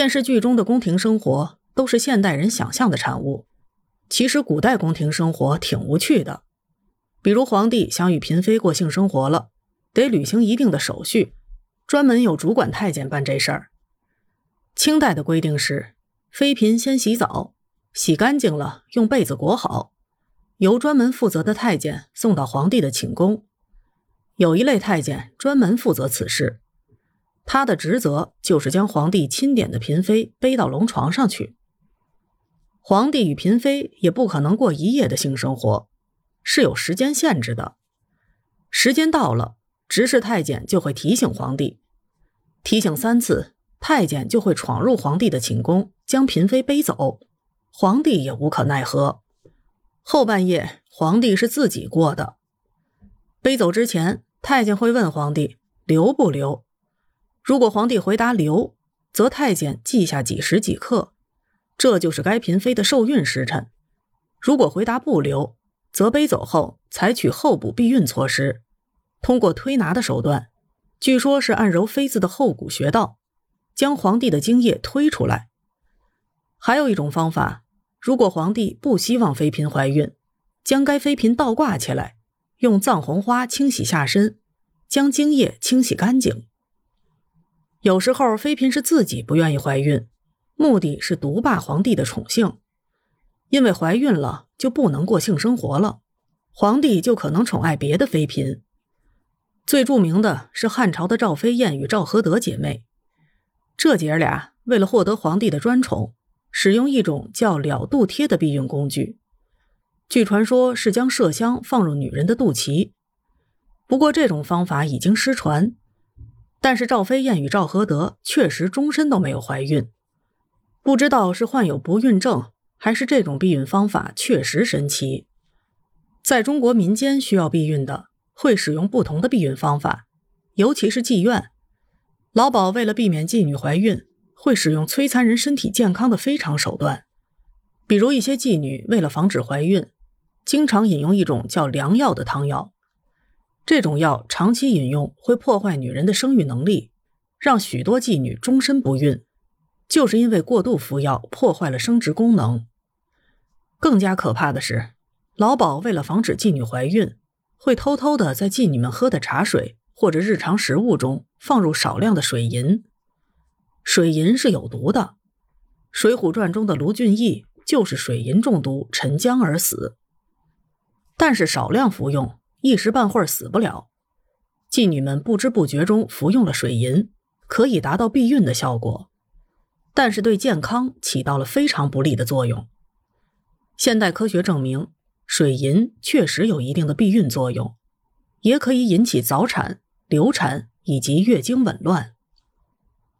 电视剧中的宫廷生活都是现代人想象的产物，其实古代宫廷生活挺无趣的。比如皇帝想与嫔妃过性生活了，得履行一定的手续，专门有主管太监办这事儿。清代的规定是，妃嫔先洗澡，洗干净了用被子裹好，由专门负责的太监送到皇帝的寝宫。有一类太监专门负责此事，他的职责就是将皇帝钦点的嫔妃背到龙床上去。皇帝与嫔妃也不可能过一夜的性生活。是有时间限制的，时间到了，执事太监就会提醒皇帝，提醒三次，太监就会闯入皇帝的寝宫，将嫔妃背走，皇帝也无可奈何。后半夜，皇帝是自己过的，背走之前，太监会问皇帝留不留，如果皇帝回答留，则太监记下几时几刻，这就是该嫔妃的受孕时辰；如果回答不留，则背走后，采取后补避孕措施，通过推拿的手段，据说是按揉妃子的后骨穴道，将皇帝的精液推出来。还有一种方法，如果皇帝不希望妃嫔怀孕，将该妃嫔倒挂起来，用藏红花清洗下身，将精液清洗干净。有时候妃嫔是自己不愿意怀孕，目的是独霸皇帝的宠幸，因为怀孕了。就不能过性生活了，皇帝就可能宠爱别的妃嫔。最著名的是汉朝的赵飞燕与赵合德姐妹，这姐儿俩为了获得皇帝的专宠，使用一种叫了肚贴的避孕工具。据传说是将麝香放入女人的肚脐，不过这种方法已经失传。但是赵飞燕与赵合德确实终身都没有怀孕，不知道是患有不孕症。还是这种避孕方法确实神奇。在中国民间需要避孕的，会使用不同的避孕方法，尤其是妓院老鸨为了避免妓女怀孕，会使用摧残人身体健康的非常手段。比如一些妓女为了防止怀孕，经常饮用一种叫良药的汤药。这种药长期饮用会破坏女人的生育能力，让许多妓女终身不孕，就是因为过度服药破坏了生殖功能。更加可怕的是，老鸨为了防止妓女怀孕，会偷偷的在妓女们喝的茶水或者日常食物中放入少量的水银。水银是有毒的，《水浒传》中的卢俊义就是水银中毒沉江而死。但是少量服用，一时半会儿死不了。妓女们不知不觉中服用了水银，可以达到避孕的效果，但是对健康起到了非常不利的作用。现代科学证明，水银确实有一定的避孕作用，也可以引起早产、流产以及月经紊乱。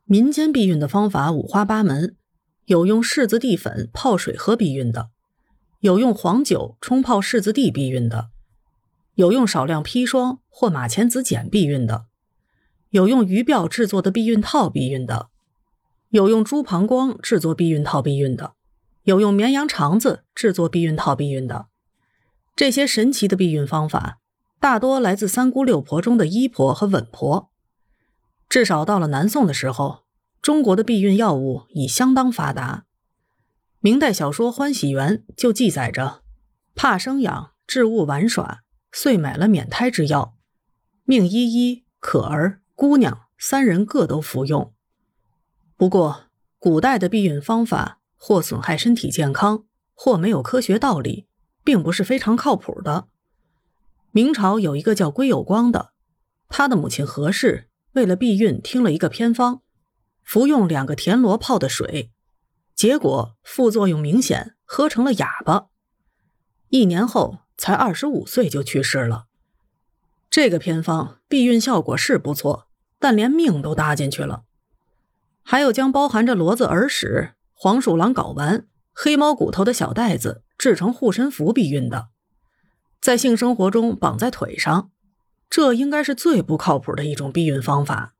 民间避孕的方法五花八门，有用柿子地粉泡水喝避孕的，有用黄酒冲泡柿子地避孕的，有用少量砒霜或马钱子碱避孕的，有用鱼鳔制作的避孕套避孕的，有用猪膀胱制作避孕套避孕的。有用绵羊肠子制作避孕套避孕的，这些神奇的避孕方法，大多来自三姑六婆中的医婆和稳婆。至少到了南宋的时候，中国的避孕药物已相当发达。明代小说《欢喜园》就记载着：怕生养，置物玩耍，遂买了免胎之药，命依依、可儿、姑娘三人各都服用。不过，古代的避孕方法。或损害身体健康，或没有科学道理，并不是非常靠谱的。明朝有一个叫归有光的，他的母亲何氏为了避孕，听了一个偏方，服用两个田螺泡的水，结果副作用明显，喝成了哑巴。一年后，才二十五岁就去世了。这个偏方避孕效果是不错，但连命都搭进去了。还有将包含着骡子耳屎。黄鼠狼睾丸、黑猫骨头的小袋子制成护身符避孕的，在性生活中绑在腿上，这应该是最不靠谱的一种避孕方法。